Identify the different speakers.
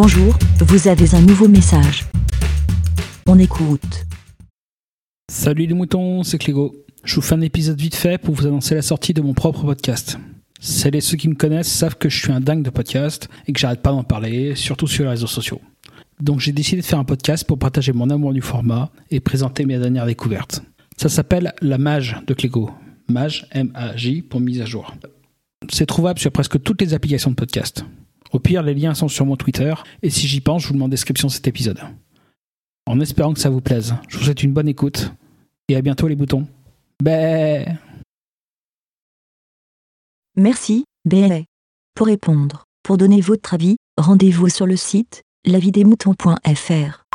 Speaker 1: Bonjour, vous avez un nouveau message. On écoute.
Speaker 2: Salut les moutons, c'est Clégo. Je vous fais un épisode vite fait pour vous annoncer la sortie de mon propre podcast. Celles et ceux qui me connaissent savent que je suis un dingue de podcast et que j'arrête pas d'en parler, surtout sur les réseaux sociaux. Donc j'ai décidé de faire un podcast pour partager mon amour du format et présenter mes dernières découvertes. Ça s'appelle La Mage de Clégo. Mage, M-A-J, pour mise à jour. C'est trouvable sur presque toutes les applications de podcast. Au pire, les liens sont sur mon Twitter, et si j'y pense, je vous le mets en description de cet épisode. En espérant que ça vous plaise, je vous souhaite une bonne écoute, et à bientôt les boutons. Bé
Speaker 1: Merci, BLA. Pour répondre, pour donner votre avis, rendez-vous sur le site lavidemouton.fr.